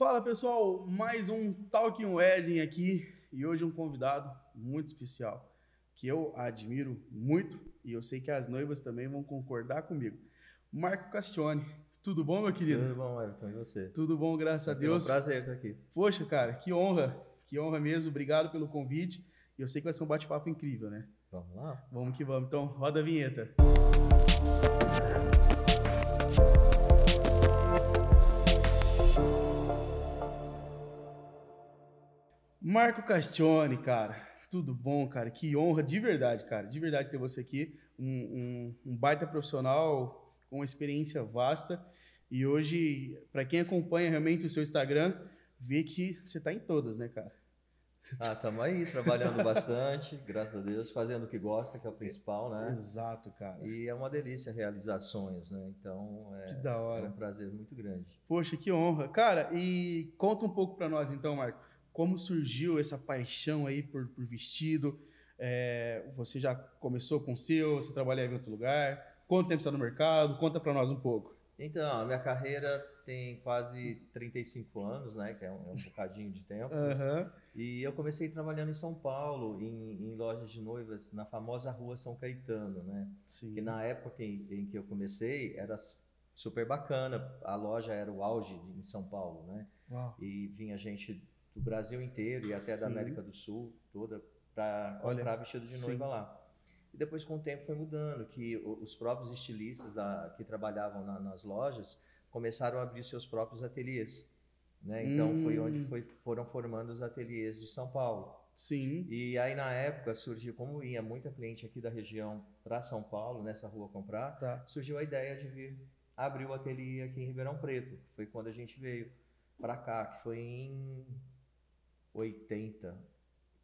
Fala pessoal, mais um Talking Wedding aqui e hoje um convidado muito especial que eu admiro muito e eu sei que as noivas também vão concordar comigo. Marco Castione. Tudo bom, meu querido? Tudo bom, Everton. E você? Tudo bom, graças a Deus. É um prazer estar aqui. Poxa, cara, que honra. Que honra mesmo. Obrigado pelo convite. E eu sei que vai ser um bate-papo incrível, né? Vamos lá? Vamos que vamos. Então, roda a vinheta. Marco Castione, cara. Tudo bom, cara? Que honra, de verdade, cara. De verdade ter você aqui. Um, um, um baita profissional com uma experiência vasta. E hoje, para quem acompanha realmente o seu Instagram, vê que você está em todas, né, cara? Ah, estamos aí trabalhando bastante, graças a Deus, fazendo o que gosta, que é o principal, né? Exato, cara. E é uma delícia realizar sonhos, né? Então é, que da hora. é um prazer muito grande. Poxa, que honra. Cara, e conta um pouco para nós então, Marco, como surgiu essa paixão aí por, por vestido? É, você já começou com o seu, você trabalhava em outro lugar? Quanto tempo está no mercado? Conta para nós um pouco. Então, a minha carreira tem quase 35 anos, né? Que é um, é um bocadinho de tempo. Uhum. E eu comecei trabalhando em São Paulo, em, em, lojas de noivas, na famosa rua São Caetano, né? Sim. Que na época em, em, que eu comecei era super bacana. A loja era o auge de, em São Paulo, né? Uau. E vinha gente do Brasil inteiro e até Sim. da América do Sul toda para comprar vestido de sim. noiva lá. E depois, com o tempo, foi mudando, que os próprios estilistas da- que trabalhavam na- nas lojas começaram a abrir seus próprios ateliês. Né? Então, foi Hum. onde foi- foram formando os ateliês de São Paulo. Sim. E aí, na época, surgiu, como ia muita cliente aqui da região para São Paulo, nessa rua comprar, Tá. surgiu a ideia de vir abrir o ateliê aqui em Ribeirão Preto. Foi quando a gente veio para cá, que foi em 80,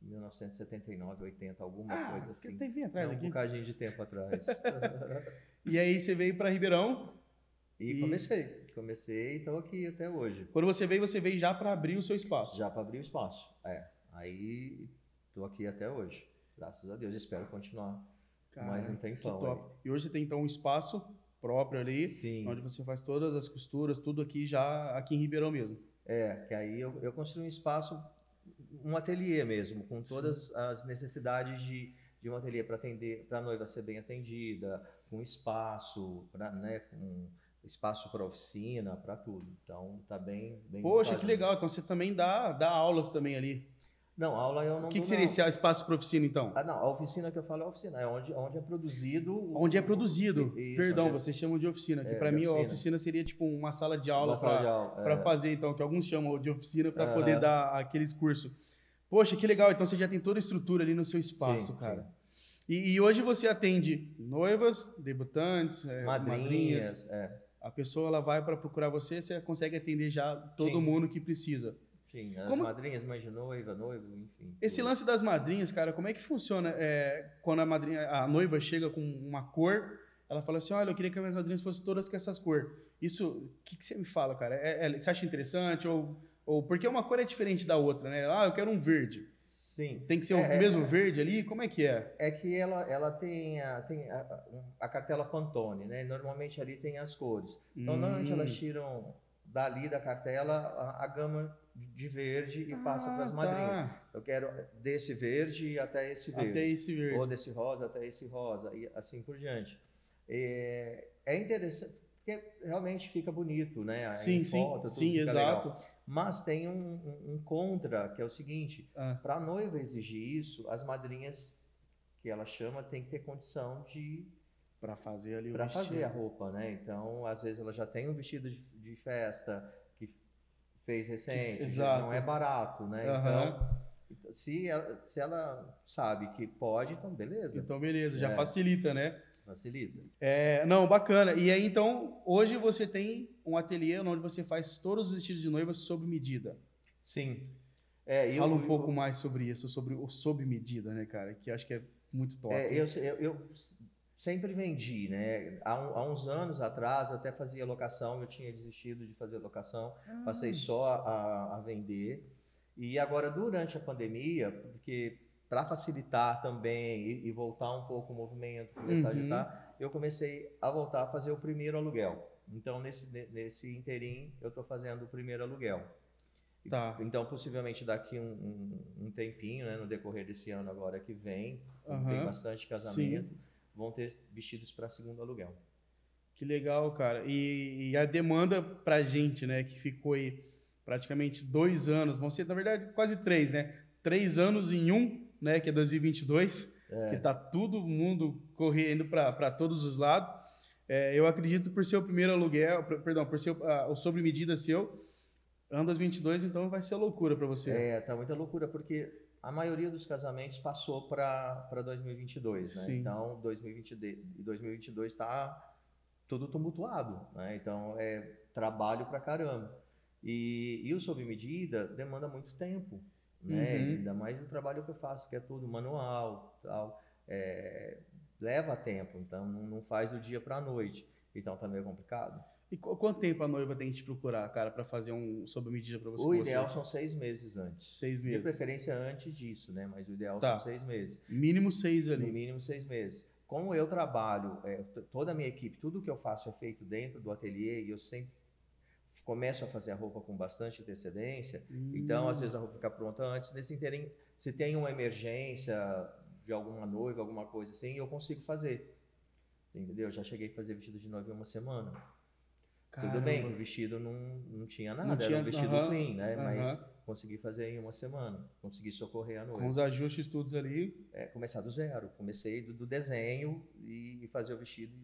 1979, 80, alguma Ah, coisa que assim. tempinho atrás É um bocadinho de tempo atrás. E aí você veio para Ribeirão. e E- comecei. Comecei e estou aqui até hoje. Quando você veio, você veio já para abrir o seu espaço. Já para abrir o espaço. É. Aí estou aqui até hoje. Graças a Deus. Espero continuar mais um que tempão. top. E hoje você tem então um espaço próprio ali, Sim. onde você faz todas as costuras, tudo aqui já aqui em Ribeirão mesmo. É, que aí eu, eu construí um espaço, um ateliê mesmo, com todas as necessidades de, de um ateliê para atender, para a noiva ser bem atendida, com espaço, pra, né, com espaço para oficina, para tudo. Então tá bem, bem Poxa, que legal. Então você também dá, dá aulas também ali. Não, aula eu não O que, que seria não. esse espaço para oficina então? Ah, não, a oficina que eu falo é a oficina, é onde, onde é produzido. Onde é produzido. Isso, Perdão, é- vocês chamam de oficina. Que É, para mim a oficina. oficina seria tipo uma sala de aula para é. fazer, então, que alguns chamam de oficina para poder dar aqueles cursos. Poxa, que legal. Então você já tem toda a estrutura ali no seu espaço, Sim, cara. sim. E, e hoje você atende noivas, debutantes, é, madrinhas. Madrinhas, é. A pessoa ela vai para procurar você, você consegue atender já todo Sim. mundo que precisa. Sim, as Como- madrinhas, mãe de noiva, noivo, enfim. Esse tudo. lance das madrinhas, cara, como é que funciona? É, quando a madrinha, a noiva chega com uma cor, ela fala assim: olha, eu queria que as minhas madrinhas fossem todas com essas cores. Isso, o que, que você me fala, cara? É- é- você acha interessante? Ou, ou porque uma cor é diferente da outra, né? Ah, eu quero um verde. Sim. Tem que ser o É, é, mesmo é. verde ali? Como é que é? É que ela, ela tem, a, tem a- a cartela Pantone, né? Normalmente ali tem as cores. Então, Hum. normalmente elas tiram dali da cartela a, a gama de de verde e passa para as Ah, madrinhas. tá. Eu quero desse verde até esse verde. Até esse verde. Ou desse rosa até esse rosa, e assim por diante. É, é interessante, porque realmente fica bonito, né? Sim, Em sim, foto, tudo sim, exato. legal. Mas tem um, um- um contra, que é o seguinte: Ah, para a noiva exigir isso, as madrinhas que ela chama tem que ter condição de para fazer ali o para vestido. fazer a roupa, né? Então, às vezes ela já tem um vestido de, de festa que fez recente, exato. não é barato, né? Aham. Então, se ela, se ela sabe que pode, então beleza, Então, beleza, já É. facilita, né? facilita. É, não, bacana. E aí, então, hoje você tem um ateliê onde você faz todos os vestidos de noiva sob medida. Sim. É, eu- Fala um eu- pouco mais sobre isso, sobre o sob medida, né, cara? Que eu acho que é muito top. É, eu, eu, eu sempre vendi, né? Há, há uns anos atrás eu até fazia locação, eu tinha desistido de fazer locação, Ah, passei só a, a vender. E agora, durante a pandemia, porque para facilitar também e, e voltar um pouco o movimento, começar Uhum. a agitar, eu comecei a voltar a fazer o primeiro aluguel. Então, nesse, ne- nesse interim, eu estou fazendo o primeiro aluguel. Tá. Então, possivelmente daqui um, um, um tempinho, né, no decorrer desse ano agora que vem, Aham. tem bastante casamento, vão ter vestidos para segundo aluguel. Que legal, cara. E, e a demanda pra gente, né, que ficou aí praticamente dois anos, vão ser, na verdade, quase três, né? Três anos em um, né, que é 2022, que tá todo mundo correndo para todos os lados. É, eu acredito por ser o primeiro aluguel, per- perdão, por ser o, o sobre medida seu, ano 2022, então vai ser loucura para você. É, tá muita loucura, porque a maioria dos casamentos passou para 2022, né? Sim. Então, 2022 e 2022 está tudo tumultuado, né? Então, é trabalho pra caramba. E, e o sob medida demanda muito tempo, né? Uhum. Ainda mais o trabalho que eu faço, que é tudo manual, tal. É, leva tempo, então não, não faz do dia para a noite. Então tá meio complicado. E qu- quanto tempo a noiva tem que te procurar, cara, para fazer um sob medida para você? O com você? ideal são seis meses antes. seis De meses. preferência antes disso, né? Mas o ideal Tá. são seis meses. Mínimo seis No ali. mínimo seis meses. Como eu trabalho, é, toda a minha equipe, tudo que eu faço é feito dentro do ateliê e eu sempre começo a fazer a roupa com bastante antecedência. Então, às vezes a roupa fica pronta antes. Nesse interim, se tem uma emergência de alguma noiva, alguma coisa assim, eu consigo fazer. Entendeu? Já cheguei a fazer vestido de noiva em uma semana. Tudo bem, que o vestido não, não tinha nada, era tinha- um vestido clean, né? Mas consegui fazer em uma semana. Consegui socorrer a noiva. Com os ajustes todos ali. É, começar do zero. Comecei do, do desenho e, e fazer o vestido.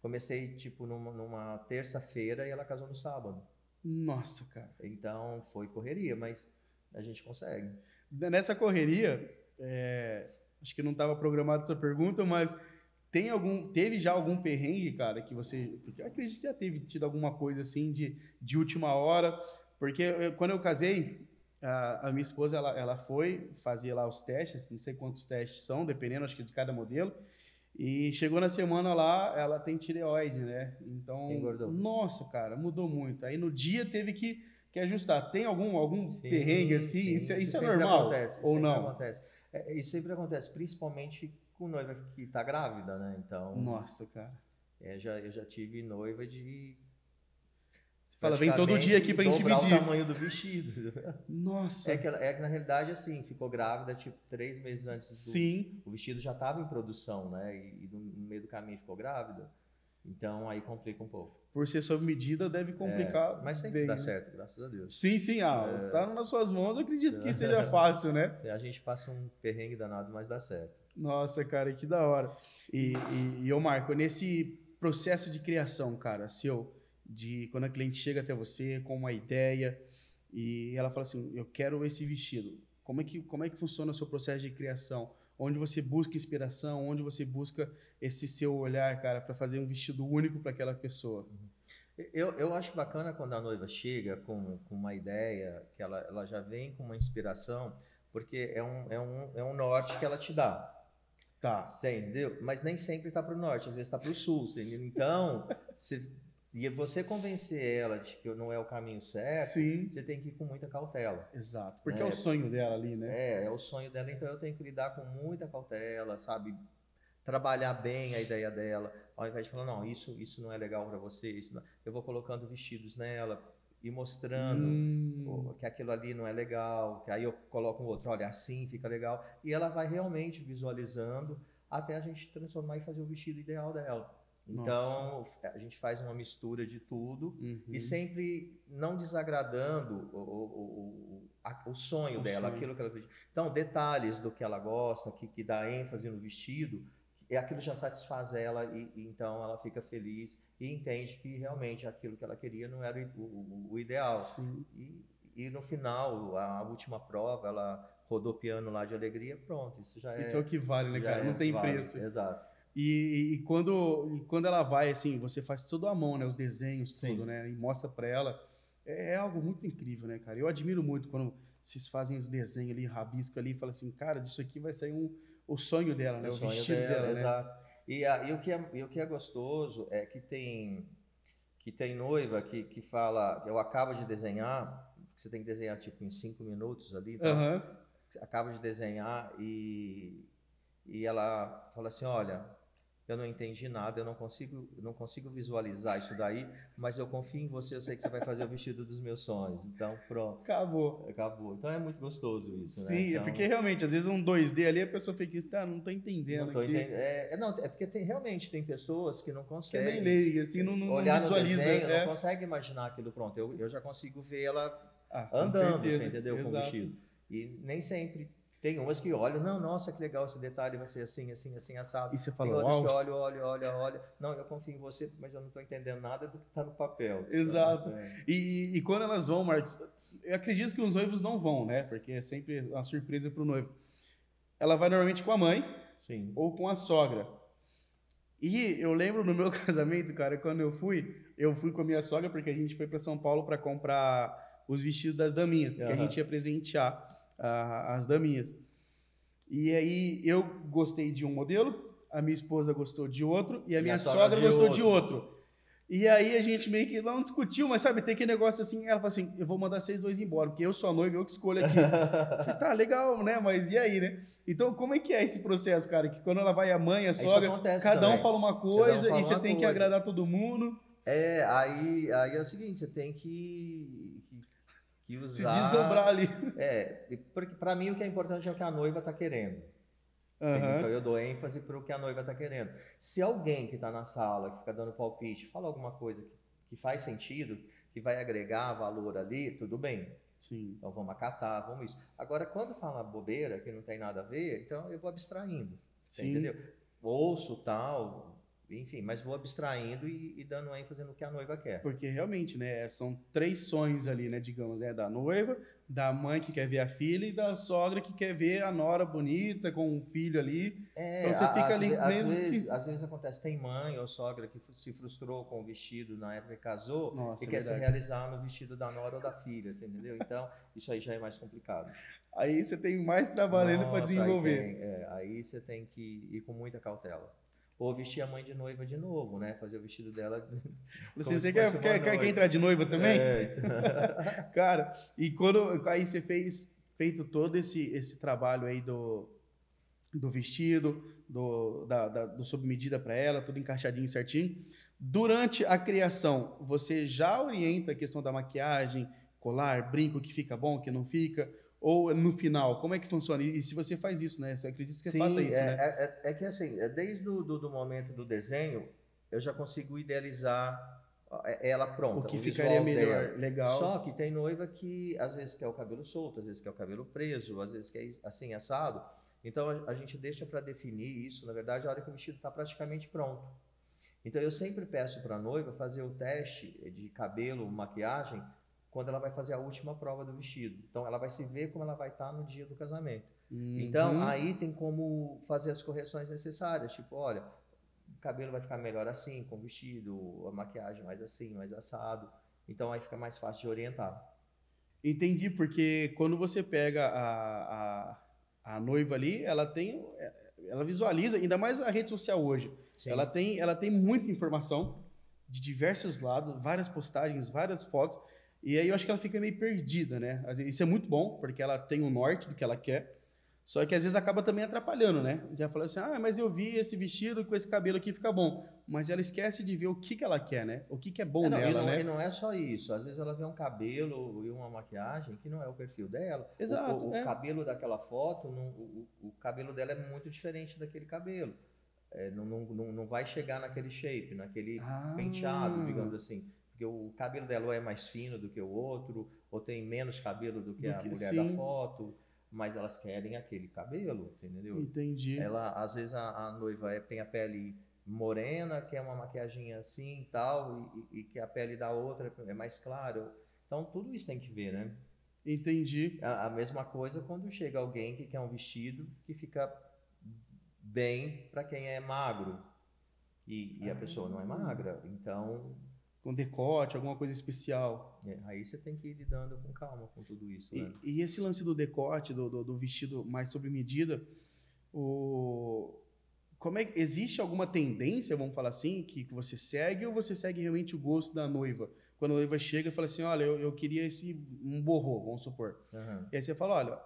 Comecei, tipo, numa, numa terça-feira e ela casou no sábado. Nossa, cara. Então, foi correria, mas a gente consegue. Nessa correria, é, acho que não estava programado essa pergunta, mas tem algum, teve já algum perrengue, cara, que você, porque eu acredito que já teve tido alguma coisa assim de, de última hora, porque eu- quando eu casei, a, a minha esposa ela, ela foi fazer lá os testes, não sei quantos testes são, dependendo acho que de cada modelo. E chegou na semana lá, ela tem tireoide, né? Então, Engordou. nossa, cara, mudou muito. Aí no dia teve que, que ajustar. Tem algum algum Sim, perrengue assim? sim, isso, é- isso é sempre normal Acontece, ou sempre não? Acontece. É, isso sempre acontece, principalmente com noiva que está grávida, né? Então, Nossa, cara. é, já, eu já tive noiva de. Você fala, vem todo dia aqui pra gente medir. o tamanho do vestido. Nossa. É que, ela- é que na realidade, assim, ficou grávida, tipo, três meses antes do, Sim. o vestido já estava em produção, né? E, e no meio do caminho ficou grávida. Então aí complica um pouco. Por ser sob medida, deve complicar. É, mas sempre bem, dá né? certo, graças a Deus. Sim, sim. Ah, tá nas suas mãos, eu acredito que seja fácil, né? Se A gente passa um perrengue danado, mas dá certo. Nossa, cara, que da hora. E, e, e ô Marco, nesse processo de criação, cara, seu, de quando a cliente chega até você com uma ideia e ela fala assim, eu quero esse vestido. Como é que, como é que funciona o seu processo de criação? Onde você busca inspiração, onde você busca esse seu olhar, cara, para fazer um vestido único para aquela pessoa. Eu, eu acho bacana quando a noiva chega com, com uma ideia, que ela, ela já vem com uma inspiração, porque é um, é, um, é um norte que ela te dá. Tá. Você entendeu? Mas nem sempre está para o norte, às vezes está para o sul. você? Então, se, e você convencer ela de que não é o caminho certo, Sim. você tem que ir com muita cautela. Exato. Porque é, É. o sonho dela ali, né? É, é o sonho dela, então eu tenho que lidar com muita cautela, sabe? Trabalhar bem a ideia dela, ao invés de falar, não, isso, isso não é legal para você, eu vou colocando vestidos nela e mostrando Hum, que aquilo ali não é legal, que aí eu coloco um outro, olha, assim fica legal, e ela vai realmente visualizando até a gente transformar e fazer o vestido ideal dela. Então, a gente faz uma mistura de tudo uhum. e sempre não desagradando o, o, o, a- o sonho dela, sonho. aquilo que ela acredita. Então, detalhes do que ela gosta, que, que dá ênfase no vestido, e aquilo já satisfaz ela e, e então ela fica feliz e entende que realmente aquilo que ela queria não era o, o- ideal. Sim. E, e no final, a última prova, ela rodou piano lá de alegria, pronto, isso já é. Isso é o que vale, né, cara? é Não tem vale. preço. Exato. E, e quando, e quando ela vai, assim, você faz tudo à mão, né? Os desenhos, Sim. tudo, né? E mostra pra ela. É, é algo muito incrível, né, cara? Eu admiro muito quando vocês fazem os desenhos ali, rabisco ali, e fala assim, cara, disso aqui vai sair um, o sonho dela, né? O, sonho vestido dela, né? Exato. E, a- e o que é, e o que é gostoso é que tem, que tem noiva que, que fala, eu acabo de desenhar, você tem que desenhar tipo em cinco minutos ali, tal. Aham. acabo de desenhar e, e ela fala assim, olha, eu não entendi nada, eu não consigo, não consigo visualizar isso daí, mas eu confio em você, eu sei que você vai fazer o vestido dos meus sonhos. Então, pronto. Acabou. Acabou. Então é muito gostoso isso, Sim, né? é Então, porque realmente, às vezes um 2D ali, a pessoa fica, tá, não tô entendendo não tô aqui. entendendo. É, é, não, é porque tem, realmente tem pessoas que não Que é conseguem meio leiga, assim, não, não, não olhar visualiza. no desenho, é. não consegue imaginar aquilo pronto. Eu, eu já consigo ver ela Ah, andando, você entendeu? Com o exato. vestido. E nem sempre. Tem umas que olham, não, nossa, que legal esse detalhe, vai ser assim, assim, assim, assado. E você Tem fala, outras que olham, olham, olham, olham. Não, eu confio em você, mas eu não estou entendendo nada do que está no papel. Exato. E, e quando elas vão, Marcos, eu acredito que os noivos não vão, né? Porque é sempre uma surpresa pro noivo. Ela vai normalmente com a mãe Sim. ou com a sogra. E eu lembro no meu casamento, cara, quando eu fui, eu fui com a minha sogra porque a gente foi para São Paulo para comprar os vestidos das daminhas, porque a Aham. gente ia presentear as daminhas. E aí eu gostei de um modelo, a minha esposa gostou de outro e a minha sogra sogra de gostou de outro. E aí a gente meio que não discutiu, mas sabe, tem aquele negócio assim, ela falou assim, eu vou mandar vocês dois embora, porque eu sou a noiva, eu que escolho aqui. Eu falei, tá, legal, né? Mas e aí, né? Então, como é que é esse processo, cara? Que quando ela vai a mãe, a sogra, cada um também. fala uma coisa fala e você tem que coisa. agradar todo mundo. É, aí, aí é o seguinte, você tem que, que, que Se usar... desdobrar ali. É, porque para mim o que é importante é o que a noiva está querendo. Aham. Então eu dou ênfase para o que a noiva está querendo. Se alguém que está na sala, que fica dando palpite, fala alguma coisa que, que faz sentido, que vai agregar valor ali, tudo bem. Sim. Então vamos acatar, vamos isso. Agora, quando fala bobeira, que não tem nada a ver, então eu vou abstraindo. Sim. entendeu? Ouço tal, enfim, mas vou abstraindo e, e dando ênfase no que a noiva quer. Porque realmente, né? São três sonhos ali, né? Digamos, né? Da noiva, da mãe que quer ver a filha e da sogra que quer ver a nora bonita com um filho ali. É, Então você a- fica ali às menos que- vezes, às vezes acontece, tem mãe ou sogra que se frustrou com o vestido na época que casou Nossa, e é quer se verdade. realizar no vestido da nora ou da filha, você entendeu? Então, isso aí já é mais complicado. Aí você tem mais trabalho para desenvolver. Aí, tem- é, aí você tem que ir com muita cautela. Ou vestir a mãe de noiva de novo, né? Fazer o vestido dela. Você, você quer, quer, quer, quer entrar de noiva também? É, Cara, e quando aí você fez feito todo esse, esse trabalho aí do, do vestido, do, da, da- do sob medida para ela, tudo encaixadinho certinho. Durante a criação, você já orienta a questão da maquiagem, colar, brinco, que fica bom, que não fica? Ou no final, como é que funciona? E se você faz isso, né? Você acredita que você faça isso, é, né? é, é- é que assim, é desde o do, do momento do desenho, eu já consigo idealizar é, ela pronta. o que visual ficaria melhor? dela. Legal. Só que tem noiva que às vezes quer o cabelo solto, às vezes quer o cabelo preso, às vezes quer assim, assado. Então a, a gente deixa para definir isso, na verdade, a hora que o vestido está praticamente pronto. Então eu sempre peço para a noiva fazer o teste de cabelo, maquiagem, quando ela vai fazer a última prova do vestido. Então ela vai se ver como ela vai estar no dia do casamento. Então, Uhum. aí tem como fazer as correções necessárias. Tipo, olha, o cabelo vai ficar melhor assim, com o vestido, a maquiagem mais assim, mais assado. Então, aí fica mais fácil de orientar. Entendi, porque quando você pega a, a, a noiva ali, ela tem. Ela visualiza, ainda mais a rede social hoje. Sim. Ela tem, ela tem muita informação de diversos lados, várias postagens, várias fotos. E aí eu acho que ela fica meio perdida, né? Isso é muito bom, porque ela tem o norte do que ela quer. Só que às vezes acaba também atrapalhando, né? Já falou assim: ah, mas eu vi esse vestido com esse cabelo aqui fica bom. Mas ela esquece de ver o que, que ela quer, né? O que, que é bom É, não, e, nela, não, né? e não é só isso. Às vezes ela vê um cabelo e uma maquiagem que não é o perfil dela. O- Exato, O, o é. cabelo daquela foto, não- o, o- o cabelo dela é muito diferente daquele cabelo. É, não, não, não, não vai chegar naquele shape, naquele Ah. penteado, digamos assim. Porque o cabelo dela é mais fino do que o outro, ou tem menos cabelo do que Do a que- mulher sim. da foto, mas elas querem aquele cabelo, entendeu? Entendi. Ela, às vezes a, a noiva é- tem a pele morena, quer uma maquiagem assim e tal, e, e que a pele da outra é mais clara. Então tudo isso tem que ver, né? Entendi. A, a mesma coisa quando chega alguém que quer um vestido que fica bem para quem é magro. E, e a pessoa não é magra. Então, Com decote, alguma coisa especial. é, aí você tem que ir lidando com calma com tudo isso, né? E, e esse lance do decote, do, do, do vestido mais sob medida, o... Como é, existe alguma tendência, vamos falar assim, que, que você segue ou você segue realmente o gosto da noiva? Quando a noiva chega e fala assim, olha, eu, eu queria esse um borrô, vamos supor. Aham. E aí você fala, olha,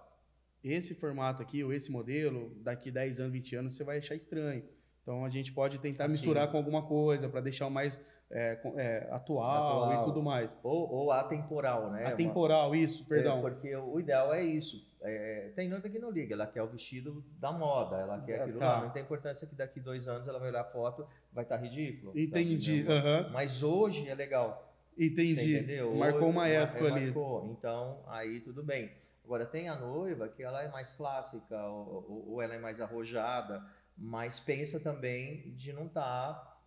esse formato aqui, ou esse modelo, daqui 10 anos, 20 anos, você vai achar estranho. Então a gente pode tentar Assim. misturar com alguma coisa para deixar mais é, é, atual, Atual. e tudo mais. Ou, ou atemporal, né? Uma- Atemporal, isso, perdão. É, porque o ideal é isso. É, tem noiva que não liga, ela quer o vestido da moda, ela quer Ah, aquilo tá. lá. Não tem importância que daqui dois anos ela vai olhar a foto, vai estar ridículo. Entendi. Tá, aham. Mas hoje é legal. Entendi. Marcou uma época é, ali. Marcou. Então, aí tudo bem. Agora, tem a noiva que ela é mais clássica, ou, ou- ou ela é mais arrojada, mas pensa também de não estar.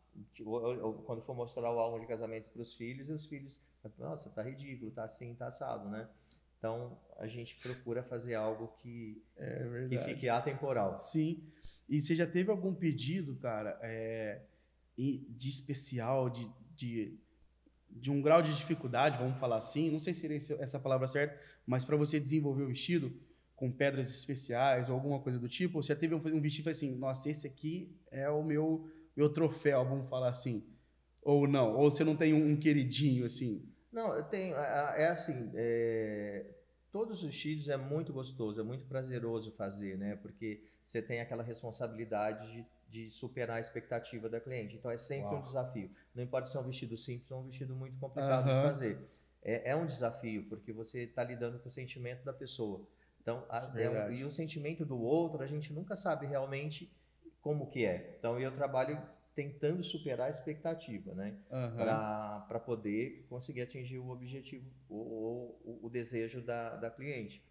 quando for mostrar o álbum de casamento para os filhos, e os filhos, nossa, tá ridículo, tá assim, tá assado, né? Então, a gente procura fazer algo que, É que fique atemporal. Sim. E você já teve algum pedido, cara, é, de especial, de, de, de um grau de dificuldade, vamos falar assim? Não sei se seria essa palavra certa, mas para você desenvolver o vestido com pedras especiais ou alguma coisa do tipo, você já teve um, um vestido assim, nossa, esse aqui é o meu, meu troféu, vamos falar assim. Ou não? Ou você não tem um, um queridinho assim? Não, eu tenho. a- a- É assim, é, todos os vestidos é muito gostoso, é muito prazeroso fazer, né? Porque você tem aquela responsabilidade de, de superar a expectativa da cliente. Então é sempre Uau. um desafio. Não importa se é um vestido simples ou um vestido muito complicado Aham. de fazer. É, é um desafio, porque você está lidando com o sentimento da pessoa. Então, a- é é um- e o sentimento do outro, a gente nunca sabe realmente como que é. Então, eu trabalho tentando superar a expectativa, né? Aham. para poder conseguir atingir o objetivo, o, o, o desejo da, da cliente.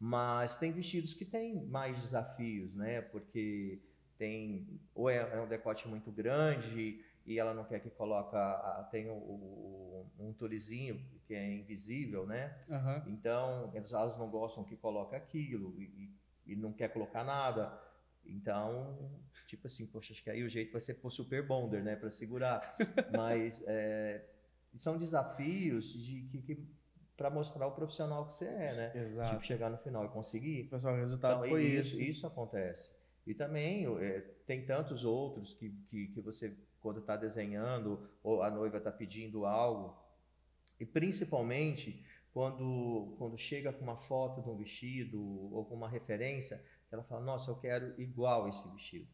Mas tem vestidos que têm mais desafios, né? Porque tem ou é, é um decote muito grande e ela não quer que coloque a- tem o, o- um tulizinho que é invisível, né? Aham. Então elas não gostam que coloque aquilo e, e- não quer colocar nada. Então, tipo assim, poxa, acho que aí o jeito vai ser pôr super bonder, né, para segurar. Mas é, são desafios de que, que para mostrar o profissional que você é, né? Exato. Tipo, chegar no final e conseguir. Pessoal, o resultado Então, foi isso, isso acontece. E também é, tem tantos outros que, que, que você, quando está desenhando, ou a noiva está pedindo algo, e principalmente quando, quando chega com uma foto de um vestido ou com uma referência, ela fala, nossa, eu quero igual esse vestido.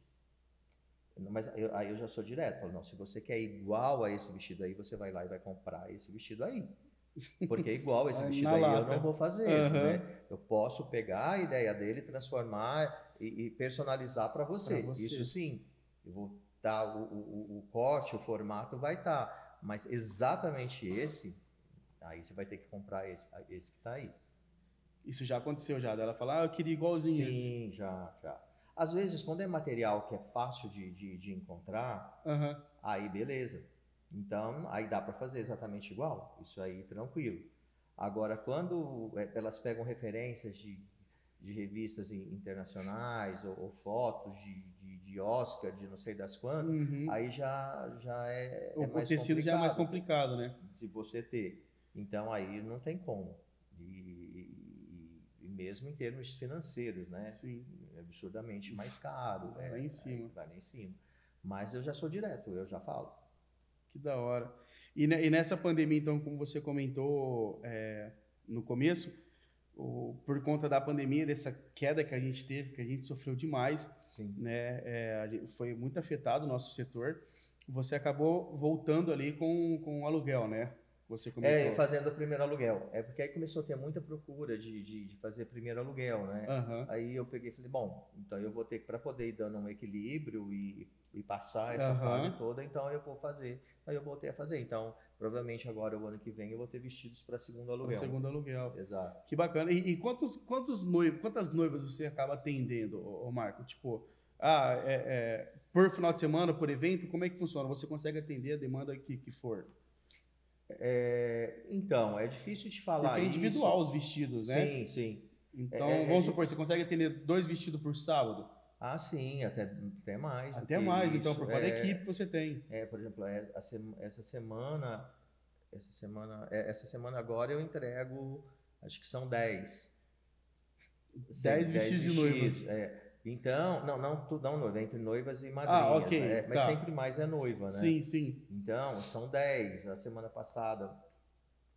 Mas eu- aí eu já sou direto, falo, não, se você quer igual a esse vestido aí, você vai lá e vai comprar esse vestido aí. Porque igual esse Na vestido aí eu lata. não vou fazer, Aham. né? Eu posso pegar a ideia dele, transformar e, e personalizar para você. Você. Isso sim. Eu vou dar o, o, o- corte, o formato vai estar. Mas exatamente esse, aí você vai ter que comprar esse, esse que está aí. Isso já aconteceu já. Ela fala, ah, eu queria igualzinho esse. Sim, já, já. Às vezes, quando é material que é fácil de, de, de encontrar, Aham. aí beleza. Então, aí dá para fazer exatamente igual. Isso aí, tranquilo. Agora, quando é, elas pegam referências de, de revistas in- internacionais ou, ou fotos de, de, de Oscar, de não sei das quantas, Uhum. aí já, já é, O, é o mais tecido já é mais complicado complicado, né? se você ter. Então aí não tem como. E, e- e mesmo em termos financeiros, né? Sim. É absurdamente mais caro. Vai é, lá em cima. Vai lá em cima. Mas eu já sou direto, eu já falo. Que da hora. E, e nessa pandemia, então, como você comentou é, no começo, o- por conta da pandemia, dessa queda que a gente teve, que a gente sofreu demais, Sim. né? é, foi muito afetado o nosso setor. Você acabou voltando ali com, com o aluguel, né? Você comentou. É, fazendo o primeiro aluguel. É porque aí começou a ter muita procura de, de, de fazer primeiro aluguel, né? Aham. Aí eu peguei e falei, bom, então eu vou ter que, para poder ir dando um equilíbrio e, e passar essa Aham. fase toda, então eu vou fazer. Aí eu voltei a fazer. Então, provavelmente agora, o ano que vem, eu vou ter vestidos para segundo Para o aluguel. segundo aluguel. Exato. Que bacana. E, e quantos, quantos noivos, quantas noivas você acaba atendendo, ô, ô Marco? Tipo, ah, é, é, por final de semana, por evento, como é que funciona? Você consegue atender a demanda que, que for? É, então, é difícil de falar Porque é individual os vestidos, né? Sim, sim. Então, É, é, vamos supor, você consegue atender dois vestidos por sábado? Ah, sim, até, até mais. Até mais, então, isso. por cada É, equipe você tem. É, por exemplo, é, essa semana, essa semana, essa semana agora eu entrego, acho que são 10. Sim, 10 vestidos de noivas. É. Então, não, não, tudo não noiva, entre noivas e madrinhas. Ah, ok, né? Mas tá. sempre mais é noiva, né? Sim, sim. Então, são 10. A semana passada,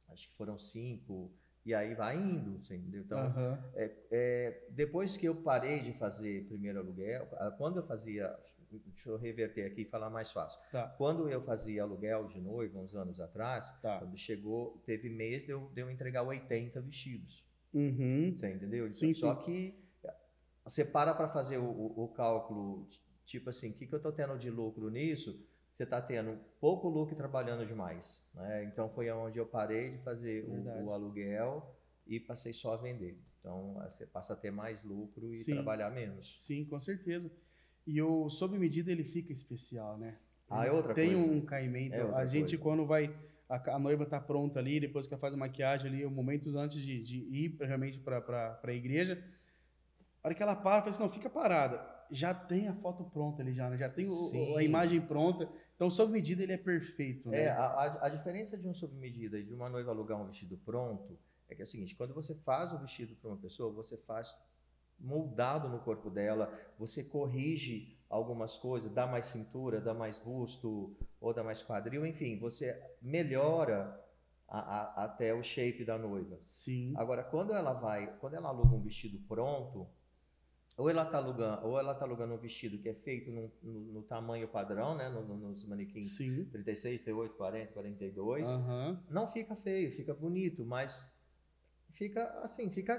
acho que foram 5. E aí vai indo, entendeu? Então, Aham. é, depois que eu parei de fazer primeiro aluguel, ah, quando eu fazia deixa eu reverter aqui e falar mais fácil. Tá. Quando eu fazia aluguel de noiva, uns anos atrás, Tá. quando chegou, teve mês de eu, de eu entregar 80 vestidos. Uhum. Você entendeu? Sim, Só sim. que você para para fazer o, o- o cálculo, tipo assim, o que, que eu estou tendo de lucro nisso? Você está tendo pouco lucro e trabalhando demais. Né? Então foi onde eu parei de fazer o, o aluguel e passei só a vender. Então você passa a ter mais lucro e Sim. trabalhar menos. Sim, com certeza. E o sob medida ele fica especial, né? Ah, é outra Tem coisa. um caimento. É a gente coisa. quando vai a, a noiva tá pronta ali, depois que ela faz a maquiagem ali, momentos antes de, de ir pra- realmente para a igreja, a hora que ela para, fala assim, não, fica parada. Já tem a foto pronta ali já, né? Já tem o- a imagem pronta. Então, sob medida ele é perfeito, né? É, a, a- a diferença de um sob medida e de uma noiva alugar um vestido pronto é que é o seguinte, quando você faz o vestido para uma pessoa, você faz moldado no corpo dela, você corrige algumas coisas, dá mais cintura, dá mais busto, ou dá mais quadril, enfim, você melhora a- a- até o shape da noiva. Sim. Agora, quando ela vai, quando ela aluga um vestido pronto, ou ela está alugando, ou ela tá alugando um vestido que é feito num- no, no tamanho padrão, né, no- no- nos manequins Sim. 36, 38, 40, 42. Aham. Não fica feio, fica bonito, mas fica assim, fica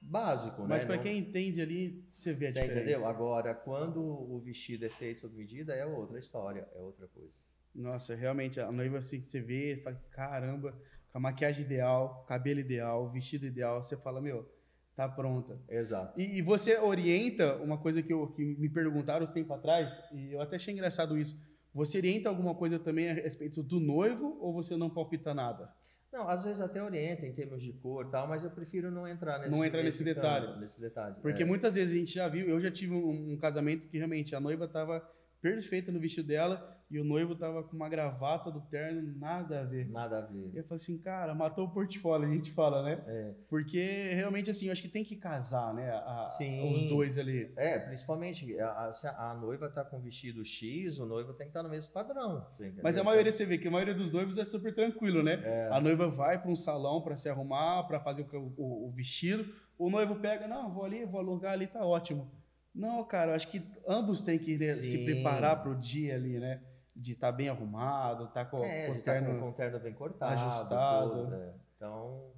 básico, Mas né? para quem entende ali, você vê a Você diferença. entendeu? Agora, quando o vestido é feito sob medida, é outra história, é outra coisa. Nossa, realmente, a noiva assim que você vê, fala, caramba, com a maquiagem ideal, cabelo ideal, vestido ideal, você fala, meu, tá pronta. Exato. E, e você orienta uma coisa que, eu, que me perguntaram um tempo atrás, e eu até achei engraçado isso. Você orienta alguma coisa também a respeito do noivo ou você não palpita nada? Não, às vezes até orienta em termos de cor e tal, mas eu prefiro não entrar nesse, Não entrar nesse campo, detalhe. nesse detalhe. Porque é. muitas vezes a gente já viu, eu já tive um, um casamento que realmente a noiva estava perfeita no vestido dela e o noivo tava com uma gravata do terno, nada a ver. Nada a ver. E eu falei assim, cara, matou o portfólio, a gente fala, né? É. Porque realmente, assim, eu acho que tem que casar, né? a- Sim. os dois ali. É, principalmente a, a- a- noiva tá com vestido X, o noivo tem que estar no mesmo padrão. Mas a maioria, você vê que a maioria dos noivos é super tranquilo, né? É. A noiva vai para um salão para se arrumar, para fazer o, o- o vestido. O noivo pega, não, vou ali, vou alugar ali, tá ótimo. Não, cara, eu acho que ambos têm que né, se preparar pro dia ali, né? De estar bem arrumado, tá com, É, com o tá terno. com, o terno bem cortado. ajustado. tudo, é. Então,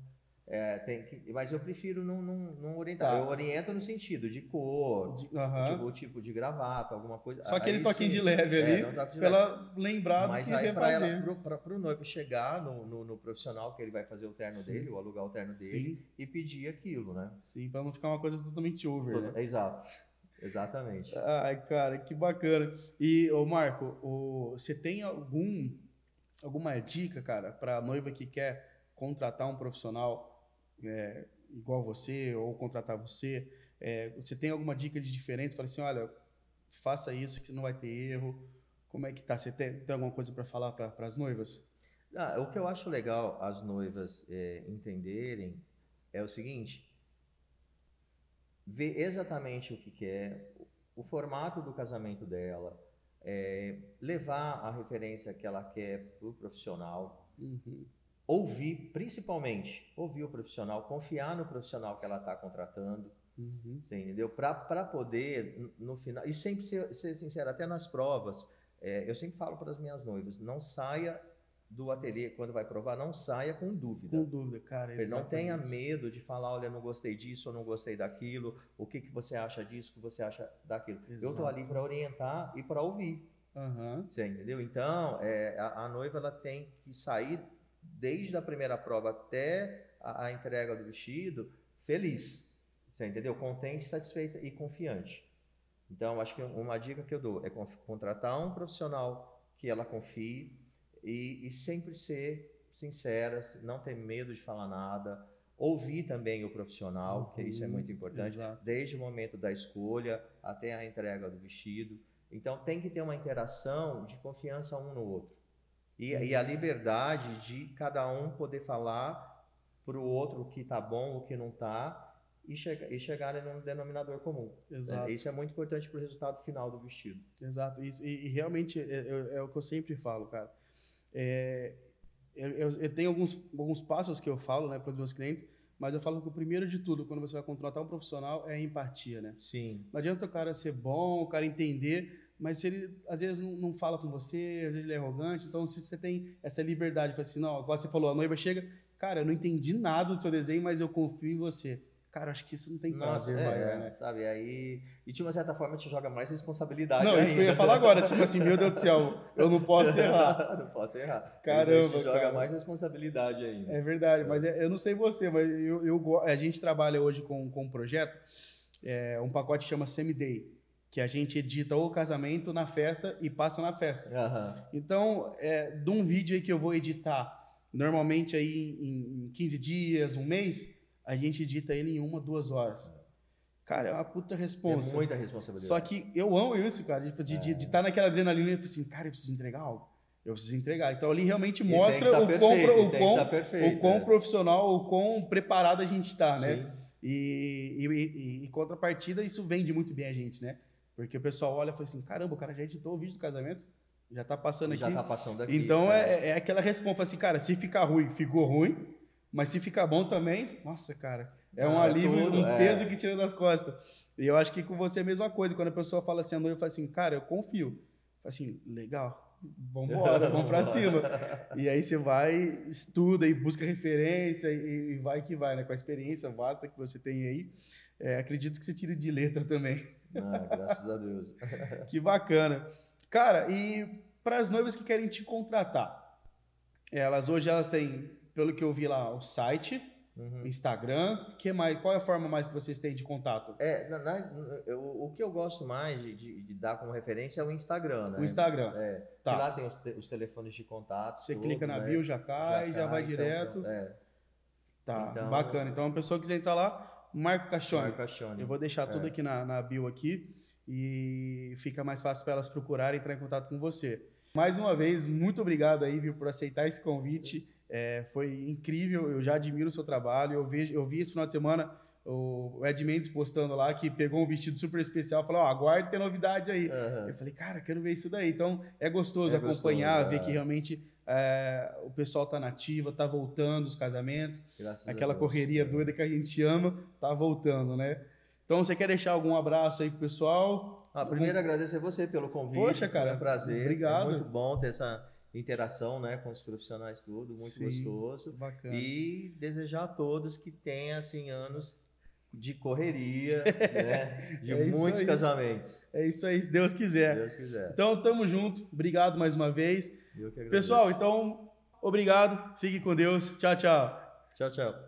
é, tem que, mas eu prefiro não, não, não orientar. Tá. Eu oriento no sentido de cor, de- aham. tipo, o tipo de gravata, alguma coisa. Só aquele toquinho sim. de leve É, ali, dá um de pra ela lembrar do Mas que aí ia para fazer. pra, pro noivo chegar no, no, no profissional que ele vai fazer o terno Sim. dele, ou alugar o terno dele, Sim, e pedir aquilo, né? sim, pra não ficar uma coisa totalmente over, né? Exato. Exatamente. Ai, cara, que bacana. E, ô Marco, o, você tem algum, alguma dica, cara, para noiva que quer contratar um profissional é, igual você ou contratar você? É, você tem alguma dica de diferença? Fala assim, olha, faça isso que você não vai ter erro. Como é que tá? Você tem, tem alguma coisa para falar para as noivas? Ah, o que eu acho legal as noivas é, entenderem é o seguinte: ver exatamente o que quer, o formato do casamento dela, é, levar a referência que ela quer para o profissional, Uhum. ouvir, principalmente, ouvir o profissional, confiar no profissional que ela está contratando. Uhum. Você entendeu? Para poder, no final, e sempre ser, ser sincero, até nas provas, é, eu sempre falo para as minhas noivas: não saia do ateliê, quando vai provar, não saia com dúvida. Com dúvida, cara. Ele não tenha medo de falar, olha, não gostei disso, eu não gostei daquilo, o que, que você acha disso, o que você acha daquilo. Eu estou ali Exato. para orientar e para ouvir, Aham. você entendeu? Então, é, a, a noiva ela tem que sair desde a primeira prova até a, a entrega do vestido feliz, você entendeu? Contente, satisfeita e confiante. Então, acho que uma dica que eu dou é contratar um profissional que ela confie e, e sempre ser sincera, não ter medo de falar nada, ouvir também o profissional, que isso é muito importante, Exato. desde o momento da escolha até a entrega do vestido. Então, tem que ter uma interação de confiança um no outro. E, e a liberdade de cada um poder falar para o outro o que está bom, o que não está, e, chega, e chegarem num denominador comum. Exato. É, Isso é muito importante para o resultado final do vestido. Exato, e, e realmente é, é- é o que eu sempre falo, cara. É, eu, eu- eu tenho alguns, alguns passos que eu falo né, para os meus clientes, mas eu falo que o primeiro de tudo, quando você vai contratar um profissional, é a empatia, né? Sim. Não adianta o cara ser bom, o cara entender, mas se ele às vezes não, não fala com você, às vezes ele é arrogante, então se você tem essa liberdade, fala assim, não, agora você falou, a noiva chega, cara, eu não entendi nada do seu desenho, mas eu confio em você. Cara, acho que isso não tem Nossa, prazer é, maior, né? Sabe, aí. E de uma certa forma te joga mais responsabilidade. Não, isso que eu ia falar agora, tipo assim, meu Deus do céu, eu não posso errar. não posso errar. Caramba, te joga cara. mais responsabilidade ainda. É verdade, mas é- eu não sei você, mas eu, eu a gente trabalha hoje com, com um projeto, é, um pacote que chama Semi-Day, que a gente edita o casamento na festa e passa na festa. Aham. Então, é, de um vídeo aí que eu vou editar, normalmente aí em, em 15 dias, um mês, a gente edita ele em uma, duas horas. Cara, é uma puta É responsa. muita responsabilidade. Só que eu amo isso, cara, de estar tá naquela adrenalina e assim, cara, eu preciso entregar algo. Eu preciso entregar. Então ali realmente mostra tá o, quão, perfeito, e o, quão, tá perfeito, o quão é. profissional, o quão preparado a gente está, né? Sim. E, e, e, e contrapartida, isso vende muito bem a gente, né? Porque o pessoal olha e fala assim, caramba, o cara já editou o vídeo do casamento, já tá passando Já aqui. tá passando aqui. Então é. é, é aquela resposta assim, cara, se ficar ruim, ficou ruim, mas se ficar bom também, nossa, cara, é um é alívio, tudo, um é. peso que tira das costas. E eu acho que com você é a mesma coisa, quando a pessoa fala assim, a noiva fala assim, cara, eu confio. Fala assim, legal, vambora, vamos pra cima. E aí você vai, estuda e busca referência e, e vai que vai, né? Com a experiência vasta que você tem aí. É, acredito que você tire de letra também. Ah, graças a Deus. Que bacana. Cara, e para as noivas que querem te contratar, elas hoje elas têm, pelo que eu vi lá, o site, Uhum. o Instagram, que mais? Qual é a forma mais que vocês têm de contato? É, na- na- eu- o que eu gosto mais de, de- de dar como referência é o Instagram, né? O Instagram. É, Tá. lá tem os, te- os telefones de contato. Você tudo, clica na né? bio, já cai, já, cai, vai então, direto. pronto, É, Tá, Então- bacana. Então, a pessoa quiser entrar lá, Marco Castione. Marco Castione. Eu vou deixar tudo É. aqui na, na bio aqui e fica mais fácil para elas procurarem entrar em contato com você. Mais uma vez, muito obrigado aí, viu, por aceitar esse convite. É, foi incrível, eu já admiro o seu trabalho. Eu vi, eu vi esse final de semana o Ed Mendes postando lá que pegou um vestido super especial, falou, ó, aguarde tem novidade aí. Aham. Eu falei, cara, quero ver isso daí. Então, é gostoso É acompanhar, gostoso, ver é. que realmente é, o pessoal tá nativa, tá voltando os casamentos. Graças Aquela Deus. correria doida que a gente ama, tá voltando, né? Então, você quer deixar algum abraço aí pro pessoal? Ah, primeiro agradecer você pelo convite. Poxa, cara, Foi um prazer. obrigado. É muito bom ter essa interação né, com os profissionais tudo, muito Sim. gostoso. Bacana. E desejar a todos que tenham assim, anos de correria, né, de É muitos aí. casamentos. É isso aí, se Deus Se quiser. Deus quiser. Então, tamo junto. Obrigado mais uma vez. Pessoal, então, obrigado. Fique com Deus. Tchau, tchau. Tchau, tchau.